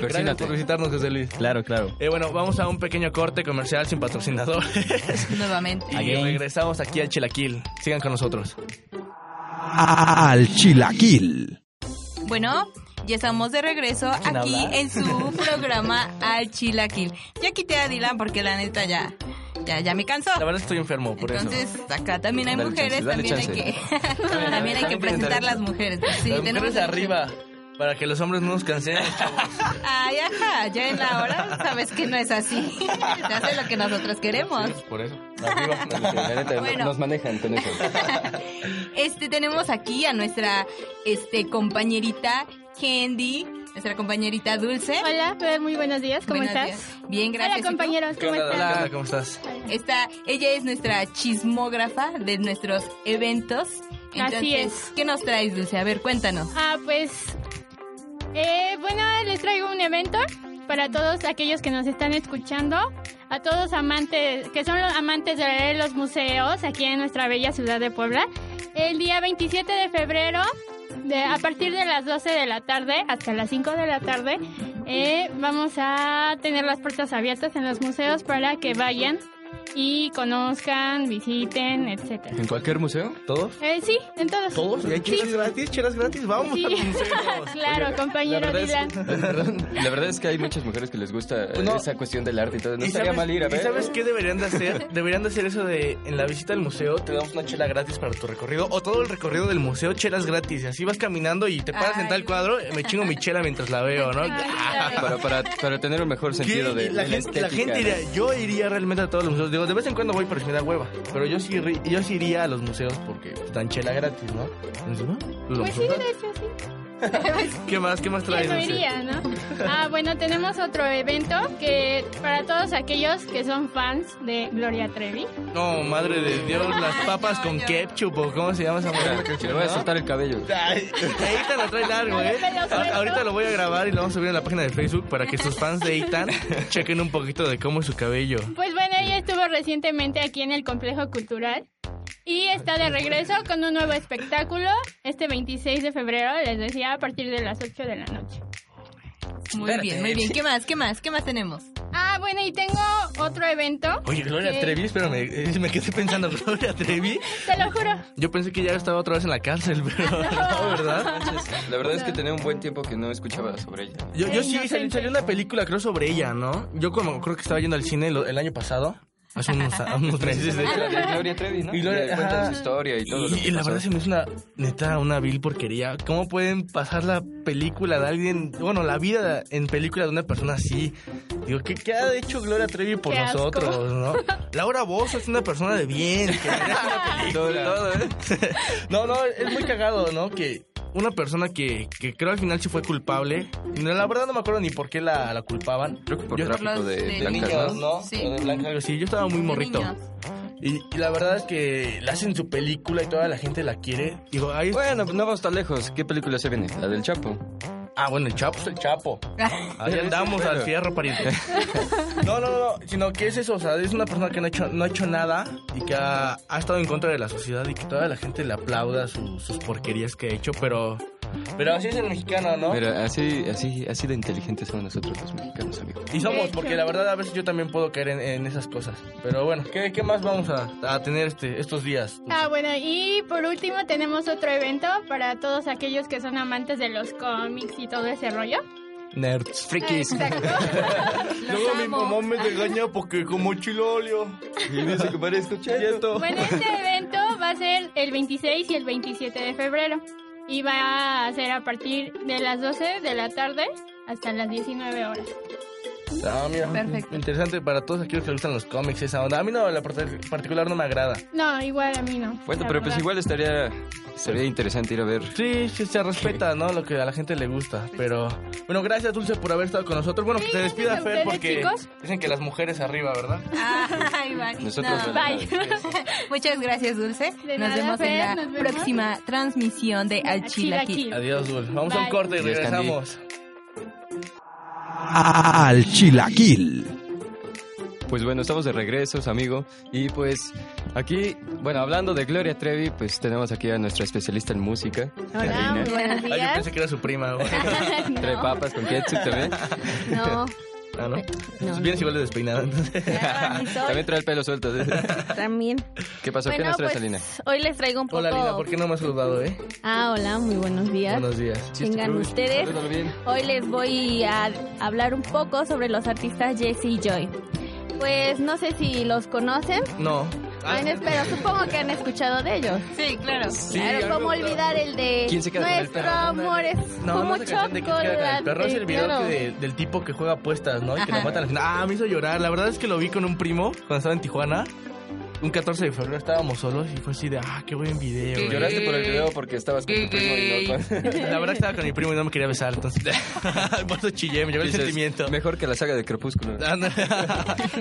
gracias por visitarnos, José Luis. Claro, claro. Eh, bueno, vamos a un pequeño corte comercial sin patrocinadores. Nuevamente. y regresamos aquí al Chilaquil. Sigan con nosotros. Al Chilaquil. Bueno, ya estamos de regreso ¿Quién aquí en su programa Al Chilaquil. Ya quité a Dylan porque la neta ya, ya, ya me cansó. La verdad estoy enfermo, por Entonces, acá también hay Dale mujeres, chance, dale también hay que también hay que presentar las mujeres. Sí, Las tenemos mujeres de arriba, para que los hombres no nos cansemos, chavos. Ay, ajá, ya en la hora sabes que no es así. Se hace lo que nosotros queremos. Por eso, arriba. La neta, Bueno. Nos manejan con eso. Este tenemos aquí a nuestra este compañerita Candy, nuestra compañerita Dulce. Hola, muy buenos días, ¿cómo Buenos estás? días. Bien, gracias. Hola compañeros, ¿cómo están? Hola, ¿cómo estás? Esta, ella es nuestra chismógrafa de nuestros eventos. Así Entonces, ¿Qué nos traes, Dulce? A ver, cuéntanos. Ah, pues, eh, bueno, les traigo un evento para todos aquellos que nos están escuchando, a todos amantes, que son los amantes de los museos aquí en nuestra bella ciudad de Puebla. El día 27 de febrero, de, a partir de las 12 de la tarde hasta las 5 de la tarde, eh, vamos a tener las puertas abiertas en los museos para que vayan y conozcan, visiten, etcétera. ¿En cualquier museo? ¿Todos? Eh, sí, en todos. ¿Todos? ¿Y hay Sí. chelas gratis? ¿Chelas gratis? Vamos Sí. a los museos. claro, compañero La verdad, Dylan. es, perdón, la verdad es que hay muchas mujeres que les gusta eh, No. esa cuestión del arte y todo. No ¿Y estaría sabes- mal ir a ¿Y ver. sabes qué deberían de hacer? Deberían de hacer eso de en la visita al museo te damos una chela gratis para tu recorrido o todo el recorrido del museo chelas gratis. Y así vas caminando y te paras en tal cuadro, me chingo mi chela mientras la veo, ¿no? Para, para, para tener un mejor sentido ¿Qué? de, la, de gente, la estética, gente iría, yo iría realmente a todos los museos. digo, de vez en cuando voy, pero si me da hueva. Pero yo sí, ri- yo sí iría a los museos porque dan chela gratis, ¿no? Entonces, ¿no? Pues Pues sí, de hecho, sí. ¿Qué más? ¿Qué más traes? Ah, bueno, tenemos otro evento que para todos aquellos que son fans de Gloria Trevi. No, madre de Dios, las papas con ketchup o cómo se llama esa madre. Le voy a soltar el cabello. Eitan lo trae largo, ¿eh? Ahorita lo suelto. A- Ahorita lo voy a grabar y lo vamos a subir en la página de Facebook para que sus fans de Eitan chequen un poquito de cómo es su cabello. Pues bueno, ella estuvo recientemente aquí en el Complejo Cultural y está de regreso con un nuevo espectáculo este 26 de febrero, les decía, a partir de las 8 de la noche. Muy bien, muy bien. ¿Qué más? ¿Qué más? ¿Qué más tenemos? Ah, bueno, y tengo otro evento. Oye, Gloria que- Trevi, espérame, eh, me quedé pensando, Gloria Trevi. Te lo juro. Yo pensé que ya estaba otra vez en la cárcel, pero no, ¿verdad? La verdad es que tenía un buen tiempo que no escuchaba sobre ella. Yo, yo sí, salió, salió una película, creo, sobre ella, ¿no? Yo como creo que estaba yendo al cine el año pasado, hace unos, unos meses. de Gloria Trevi, ¿no? Y Gloria- cuenta su historia y todo. lo Y, que y la verdad se me hizo una, neta, una vil porquería. ¿Cómo pueden pasar la película de alguien, bueno, la vida en película de una persona así? Digo, ¿qué, qué ha hecho Gloria Trevi por Qué asco. nosotros, no? Laura Bozo es una persona de bien, que merece una película. Sobre todo, ¿eh? No, no, es muy cagado, ¿no? Que una persona que, que creo al final sí fue culpable. La verdad no me acuerdo ni por qué la, la culpaban. Creo que por Yo- tráfico de de blancas, niños, ¿no? ¿no? Sí. De. Yo estaba muy morrito. Y, y la verdad es que le hacen su película y toda la gente la quiere. Digo, ahí Bueno, pues no vamos tan lejos. ¿Qué película se viene? La del Chapo. Ah, bueno, el Chapo es el Chapo. Ahí andamos al fierro, pariente. No, no, no, no, sino que es eso, o sea, es una persona que no ha hecho, no ha hecho nada y que ha, ha estado en contra de la sociedad y que toda la gente le aplauda su- sus porquerías que ha hecho, pero... Pero así es el mexicano, ¿no? Mira, así, así, así de inteligentes somos nosotros los mexicanos, amigo. Y somos, porque la verdad a veces yo también puedo caer en, en esas cosas. Pero bueno, ¿qué, qué más vamos a, a tener este, estos días? Ah, bueno, y por último tenemos otro evento para todos aquellos que son amantes de los cómics y todo ese rollo. Nerds. Frikis. Exacto. Luego mi mamá me regaña porque como chilolio. Y dice que parezco cheto. Bueno, este evento va a ser el 26 y el 27 de febrero. Y va a ser a partir de las 12 de la tarde hasta las 19 horas. Ah, mira. Perfecto. Interesante para todos aquellos que les gustan los cómics, esa onda. A mí no, la part- particular no me agrada. No, igual a mí no. Bueno, pero pues igual estaría, estaría interesante ir a ver. Sí, sí, se respeta, ¿no? Lo que a la gente le gusta. Pero, bueno, gracias, Dulce, por haber estado con nosotros. Bueno, que se despida Fer ustedes, porque chicos. dicen que las mujeres arriba, ¿verdad? Ay, bye. Nosotros No. Bye. Muchas gracias, Dulce. De nos nada, vemos en la vemos. próxima transmisión de Al Chilaquil. Adiós, Dul. Vamos a un corte y regresamos. Al Chilaquil. Pues bueno, estamos de regreso, amigo. Y pues aquí, bueno, hablando de Gloria Trevi, pues tenemos aquí a nuestra especialista en música, Hola, Karina. muy buenos Ah, yo días. pensé que era su prima. Trae No, papas con ketchup también. no, Ah, ¿no? no. Vienes igual de despeinada. Ah. También trae el pelo suelto. ¿sí? También. ¿Qué pasó? ¿Qué Bueno, nos traes, pues, Alina? hoy les traigo un poco... Hola, Lina, ¿por qué no me has saludado, eh? Ah, hola, muy buenos días. Buenos días. Vengan Uy, ustedes. bien. Hoy les voy a hablar un poco sobre los artistas Jesse y Joy. Pues no sé si los conocen. No. Ah, Ay, pero supongo que han escuchado de ellos. Sí, claro. Sí, claro, ¿cómo olvidar el de ¿Quién se queda con el Nuestro perro? amor es No, como no con el chocolate? perro es el video claro. que de- del tipo que juega apuestas, ¿no? Y que lo Ajá. matan al final. Ah, me hizo llorar. La verdad es que lo vi con un primo cuando estaba en Tijuana. Un 14 de febrero estábamos solos y fue así de, ah, qué buen video. Qué güey". Lloraste por el video porque estabas con tu primo y no con... La verdad estaba con mi primo y no me quería besar, entonces. Por eso chillé, me llevó el sentimiento. Mejor que la saga de Crepúsculo. Ah, no,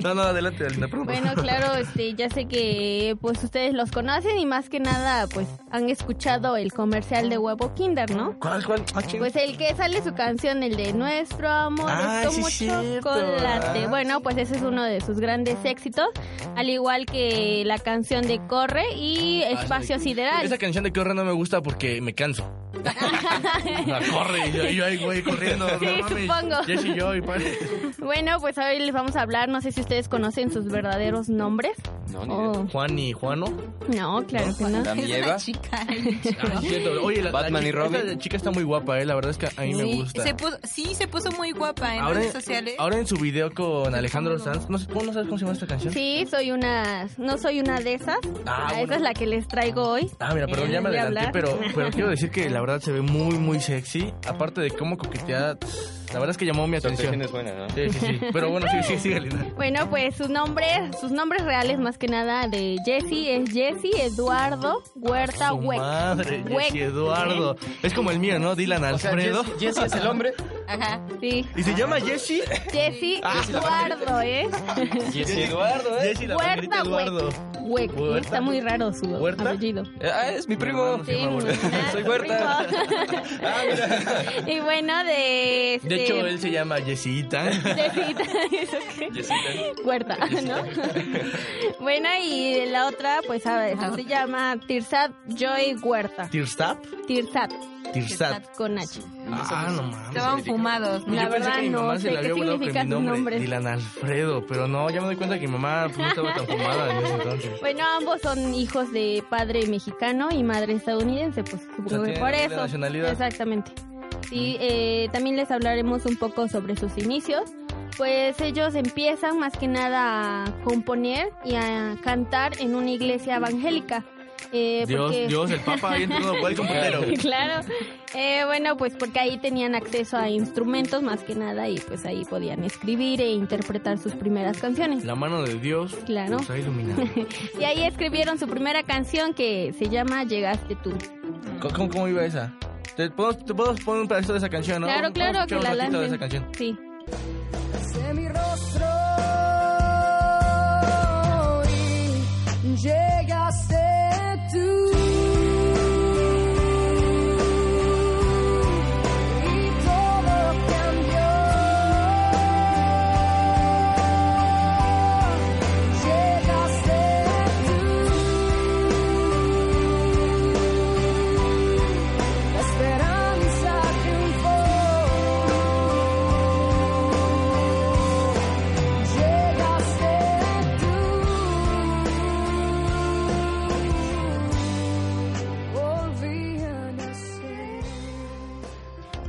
no, no, adelante, Alina, perdón. Bueno, claro, este, ya sé que pues ustedes los conocen y más que nada pues han escuchado el comercial de Huevo Kinder, ¿no? ¿Cuál, cuál? Ah. Pues el que sale su canción, el de Nuestro amor Ah, es como sí, cierto. chocolate. Ah. Bueno, pues ese es uno de sus grandes éxitos, al igual que la canción de Corre y Espacio Sideral. Esa canción de corre no me gusta porque me canso. La corre y yo, ahí güey corriendo. Sí, no supongo. Jessy y yo y padre. Bueno, pues hoy les vamos a hablar, no sé si ustedes conocen sus verdaderos nombres. No, ni. Oh, Juan y Juano. no, claro que no. Dami Eva. chica. Ah. Oye, la, Batman la y Robin. esta chica está muy guapa, eh. La verdad es que a mí me gusta. se puso, sí, se puso muy guapa en Ahora, redes sociales. ahora en su video con Alejandro Sanz, no sé, ¿cómo no sabes cómo se llama esta canción? Sí, soy una, no soy una de esas. Ah, bueno. Esa es la que les traigo hoy. Ah, mira, perdón, Eh, ya me a adelanté, pero, pero quiero decir que la verdad se ve muy, muy sexy. Aparte de cómo coquetea, la verdad es que llamó mi atención. actuación es buena, ¿no? Sí, sí, sí. Pero bueno, sí, sí, sí, Lina. Bueno, pues su nombre, sus nombres reales más que nada de Jesse es Jesse Eduardo Huerta Su Hueck. madre, Hueck. Jesse Eduardo. Es como el mío, ¿no? Dylan Alfredo. Jesse- Jesse es el hombre. Ajá, sí. ¿Y se llama Jesse? Jesse Ah, Eduardo, ¿eh? Jesse Eduardo, ¿eh? Jesse la Huerta Eduardo. Huerta. Está muy raro su ¿Huerta? apellido. Ah, es mi primo. Sí, Soy Huerta. y bueno, de... De hecho, él se llama Jessita. Jessita, ¿eso qué? Jessita. Huerta, ¿no? bueno, y la otra, pues a ver, se llama Tirsat Joy Huerta. ¿Tirstap? Tirsat. Tirsat. Con H. Ah, no mames. Estaban fumados. La verdad no sé qué significa sus nombre, nombres. Dylan Alfredo, pero no, ya me doy cuenta que mi mamá no estaba tan fumada en ese entonces. Bueno, ambos son hijos de padre mexicano y madre estadounidense, pues supongo que por eso. nacionalidad. Exactamente. Sí, eh, también les hablaremos un poco sobre sus inicios. Pues ellos empiezan más que nada a componer y a cantar en una iglesia evangélica. Eh, Dios, porque- Dios, el Papa ahí entró el computero. claro. Eh, bueno, pues porque ahí tenían acceso a instrumentos más que nada y pues ahí podían escribir e interpretar sus primeras canciones. La mano de Dios Claro. nos ha iluminado. y ahí escribieron su primera canción que se llama Llegaste tú. ¿Cómo, cómo- cómo iba esa? ¿Te puedo, te puedo poner un pedacito de esa canción, no? Claro, claro, que la ratito de esa canción. Sí. Sé mi rostro y llegaste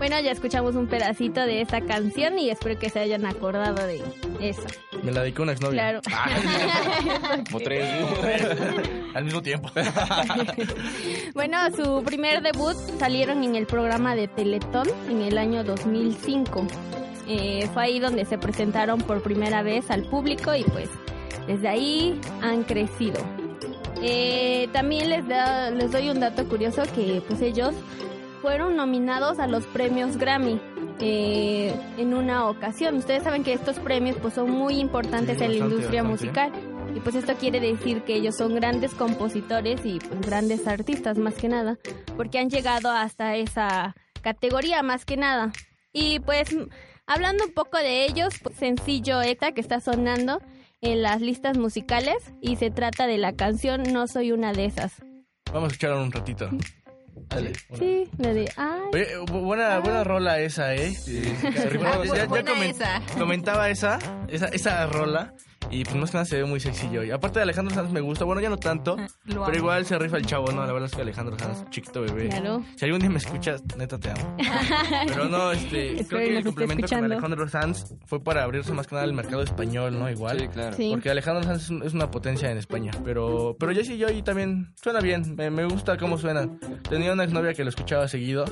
Bueno, ya escuchamos un pedacito de esta canción y espero que se hayan acordado de eso. Me la dedicó una exnovia. Claro. Como tres. Al mismo tiempo. Bueno, su primer debut salieron en el programa de Teletón en el año 2005. Eh, fue ahí donde se presentaron por primera vez al público y pues desde ahí han crecido. Eh, también les, da- les doy un dato curioso que pues ellos fueron nominados a los premios Grammy eh, en una ocasión. Ustedes saben que estos premios pues son muy importantes Sí, en la bastante, industria bastante. musical. Y pues esto quiere decir que ellos son grandes compositores y pues, grandes artistas más que nada, porque han llegado hasta esa categoría más que nada. Y pues hablando un poco de ellos, pues, sencillo ETA que está sonando en las listas musicales y se trata de la canción No soy una de esas. Vamos a escuchar un ratito. Dale. Sí, la de ay. Oye, buena, buena rola esa, ¿eh? Ah, ya, ya buena comen- esa. comentaba esa, esa, esa rola. Y pues más que nada se ve muy sexy hoy. Aparte de Alejandro Sanz me gusta, bueno ya no tanto, Lo pero amo. igual se rifa el chavo, ¿no? La verdad es que Alejandro Sanz, chiquito bebé. Claro. Si algún día me escuchas, neta te amo. Pero no, este, creo y que el complemento con. Alejandro Sanz fue para abrirse más que nada el mercado español, ¿no? Igual. Sí, claro. Sí. Porque Alejandro Sanz es, un- es una potencia en España. Pero, pero Jesse Joy también suena bien. Me, me gusta cómo suena. Tenía una exnovia que lo escuchaba seguido.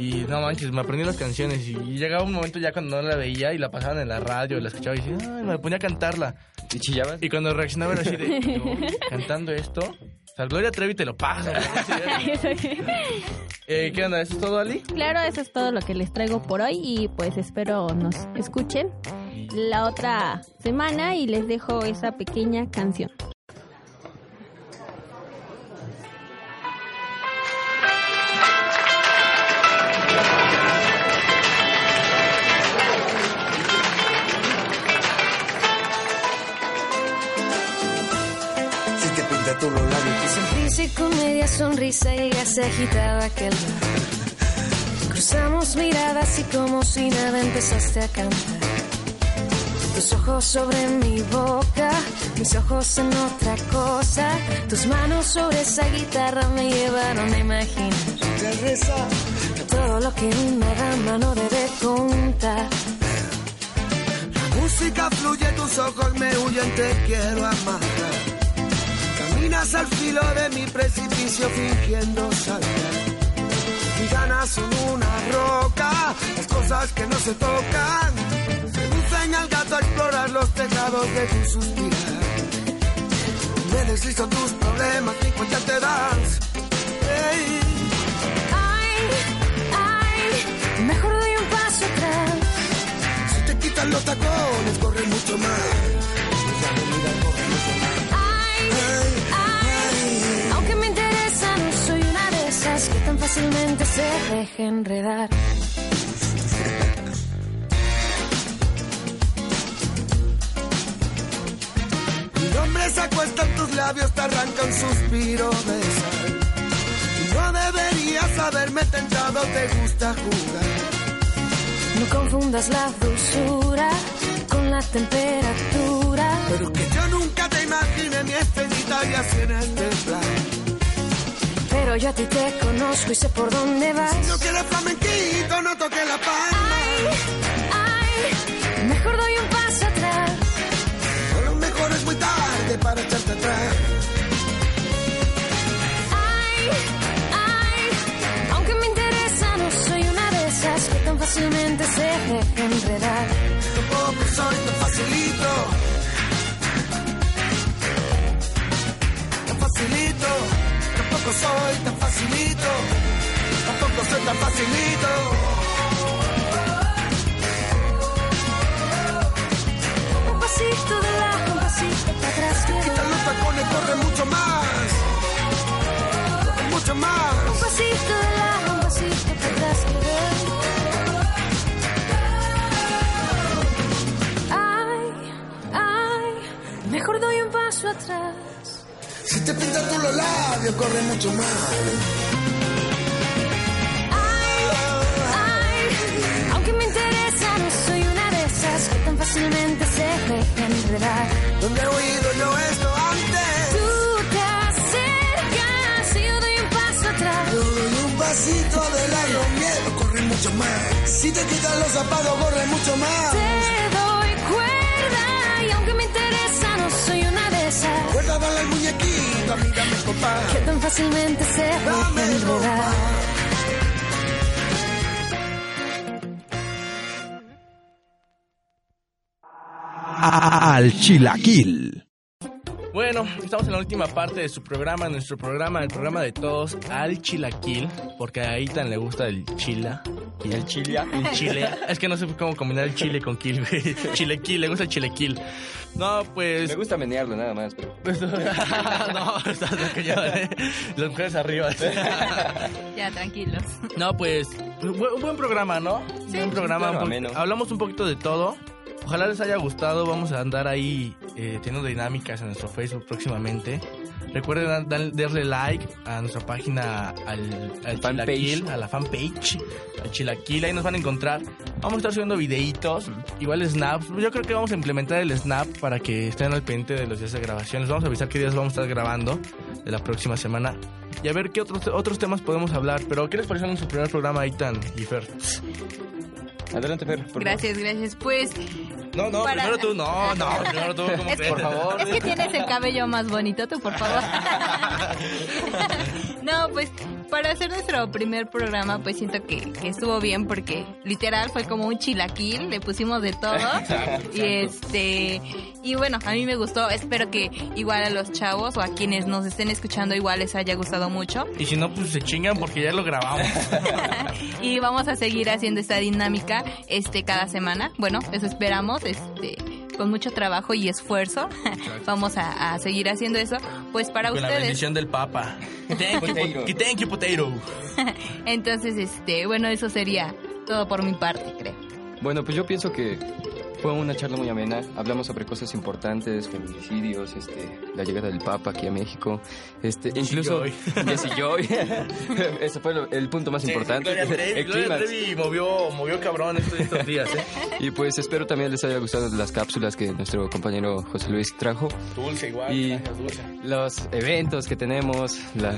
Y no manches, me aprendí las canciones. Y, y llegaba un momento ya cuando no la veía y la pasaban en la radio y la escuchaba y decía, ay, me ponía a cantarla. ¿Y chillabas? Y cuando reaccionaba era así de, "Yo, cantando esto. O sea, Gloria Trevi te lo paso. eh, ¿Qué onda? ¿Eso es todo, Ali? Claro, eso es todo lo que les traigo por hoy y pues espero nos escuchen la otra semana y les dejo esa pequeña canción. Sonrisa ella se agitaba aquel. Cruzamos miradas y como si nada empezaste a cantar. Tus ojos sobre mi boca, mis ojos en otra cosa. Tus manos sobre esa guitarra me llevaron a imaginar todo lo que una dama no debe contar. La música fluye, tus ojos me huyen, te quiero amar. Caminas al filo de mi precipicio fingiendo saltar. cotidianas son una roca, las cosas que no se tocan. Seducen al gato a explorar los tejados de tu suspirar. Me deslizo tus problemas, ni cuenta te das. Ay, ay, mejor doy un paso atrás. Si te quitan los tacones, corre mucho deja enredar. Mi nombre se acuesta en tus labios, te arranca un suspiro de sal. Y no deberías haberme tentado, te gusta jugar. No confundas la dulzura con la temperatura. Pero que yo nunca te imaginé mi estrellita y así en este plan. Pero yo a ti te conozco y sé por dónde vas. Si no quieres flamenquito, no toques la palma. Ay, mejor doy un paso atrás. A lo mejor es muy tarde para echarte atrás. Ay, ay, aunque me interesa, no soy una de esas que tan fácilmente se deja enredar. Tampoco soy tan facilito. Tan facilito. Tampoco soy tan facilito. Tampoco soy tan facilito. Un pasito de lado, un pasito para atrás. Quitan los tacones, corre mucho más. Corre mucho más. Un pasito de lado, un pasito para atrás. Ay, ay, mejor doy un paso atrás. Si te pintas tú los labios, corre mucho más. Ay, aunque me interesa, no soy una de esas que tan fácilmente se deja enredar. Donde he oído yo esto antes. Tú te acercas y yo doy un paso atrás. Yo doy un pasito adelante, los miedos corren mucho más. Si te quitan los zapatos, corre mucho más. Te muñequito, a mí dame copa. que tan fácilmente se enredar. copa. Al chilaquil. Bueno, estamos en la última parte de su programa, nuestro programa, el programa de todos, al chilaquil, porque a Itan le gusta el chila. ¿Y el chile? El chile. Es que no sé cómo combinar el chile con kill, güey. Chilequil, le gusta el chilequil. No, pues... Me gusta menearlo nada más, pero... no, estás cañón, ¿eh? Las mujeres arriba. Ya, tranquilos. No, pues, un buen programa, ¿no? Sí. buen programa. Un hablamos un poquito de todo. Ojalá les haya gustado. Vamos a andar ahí eh, teniendo dinámicas en nuestro Facebook próximamente. Recuerden dar- dar- darle like a nuestra página al, al. Chilaquil, a la fanpage, al Chilaquil. Ahí nos van a encontrar. Vamos a estar subiendo videitos, igual snaps. Yo creo que vamos a implementar el snap para que estén al pendiente de los días de grabación. Les vamos a avisar qué días vamos a estar grabando de la próxima semana. Y a ver qué otros, otros temas podemos hablar. Pero, ¿qué les pareció nuestro primer programa, Aitan y Fer? Adelante, Fer, por Gracias, gracias. Pues, No, no, Para- primero tú, no, no, primero tú, ¿cómo Es que- Por favor. es que tienes el cabello más bonito, tú, por favor. no, pues, para hacer nuestro primer programa, pues siento que, que estuvo bien porque literal fue como un chilaquil, le pusimos de todo. y este, y bueno, a mí me gustó. Espero que igual a los chavos o a quienes nos estén escuchando igual les haya gustado mucho. Y si no, pues se chingan porque ya lo grabamos. y vamos a seguir haciendo esta dinámica este cada semana. Bueno, eso esperamos, este con mucho trabajo y esfuerzo. vamos a, a seguir haciendo eso. Pues para Con la ustedes. bendición del Papa. You, thank you, potato. Entonces, este, bueno, eso sería todo por mi parte, creo. Bueno, pues yo pienso que fue una charla muy amena. Hablamos sobre cosas importantes, feminicidios, este, la llegada del Papa aquí a México, este, incluso. Jesse Joy. Ese fue lo- el punto más importante. Gloria Trevi, el Gloria. Trevi movió, movió cabrón estos, estos días, ¿eh? Y pues espero también les haya gustado las cápsulas que nuestro compañero José Luis trajo. Dulce igual, Y dulce. los eventos que tenemos, la-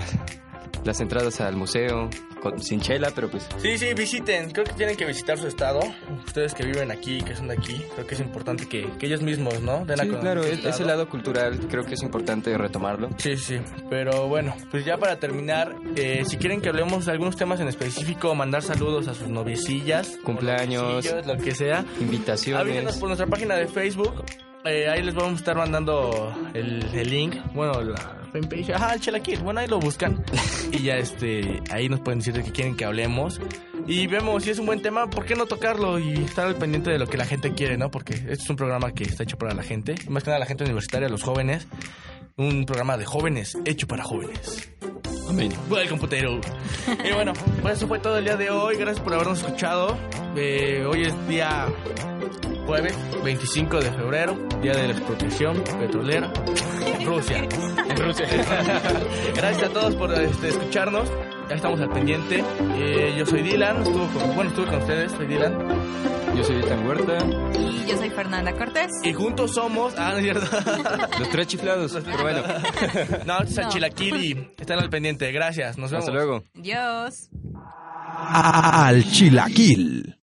las entradas al museo, con- sin chela, pero pues Sí, sí, visiten. Creo que tienen que visitar su estado. Ustedes que viven aquí, que son de aquí, creo que es importante que, que ellos mismos, ¿no? Den a Sí, conocer claro, ese lado cultural creo que es importante retomarlo. Sí, sí. Pero bueno, pues ya para terminar, eh, si quieren que hablemos de algunos temas en específico, mandar saludos a sus noviecillas, Cumpleaños, lo que sea, avísenos invitaciones. por nuestra página de Facebook. Eh, ahí les vamos a estar mandando el, el link, bueno, la fanpage, ajá, el Chelaquil, bueno, ahí lo buscan y ya este, ahí nos pueden decir de qué quieren que hablemos y vemos si es un buen tema, ¿por qué no tocarlo y estar al pendiente de lo que la gente quiere, ¿no? Porque este es un programa que está hecho para la gente, más que nada la gente universitaria, los jóvenes, un programa de jóvenes hecho para jóvenes. Amén. Welcome, putero. Y bueno, pues eso fue todo el día de hoy. Gracias por habernos escuchado. Eh, hoy es día jueves 25 de febrero, día de la expropiación petrolera en Rusia. En Rusia. Gracias a todos por este, escucharnos. Ya estamos al pendiente. Eh, yo soy Dylan. Estuvo con- bueno, estuve con ustedes. Soy Dylan. Yo soy Ethan Huerta. Y yo soy Fernanda Cortés. Y juntos somos. Ah, no es cierto. Los tres chiflados, pero bueno. No, este es No. Chilaquil y están al pendiente. Gracias. Nos vemos. Hasta luego. Dios. Al Chilaquil.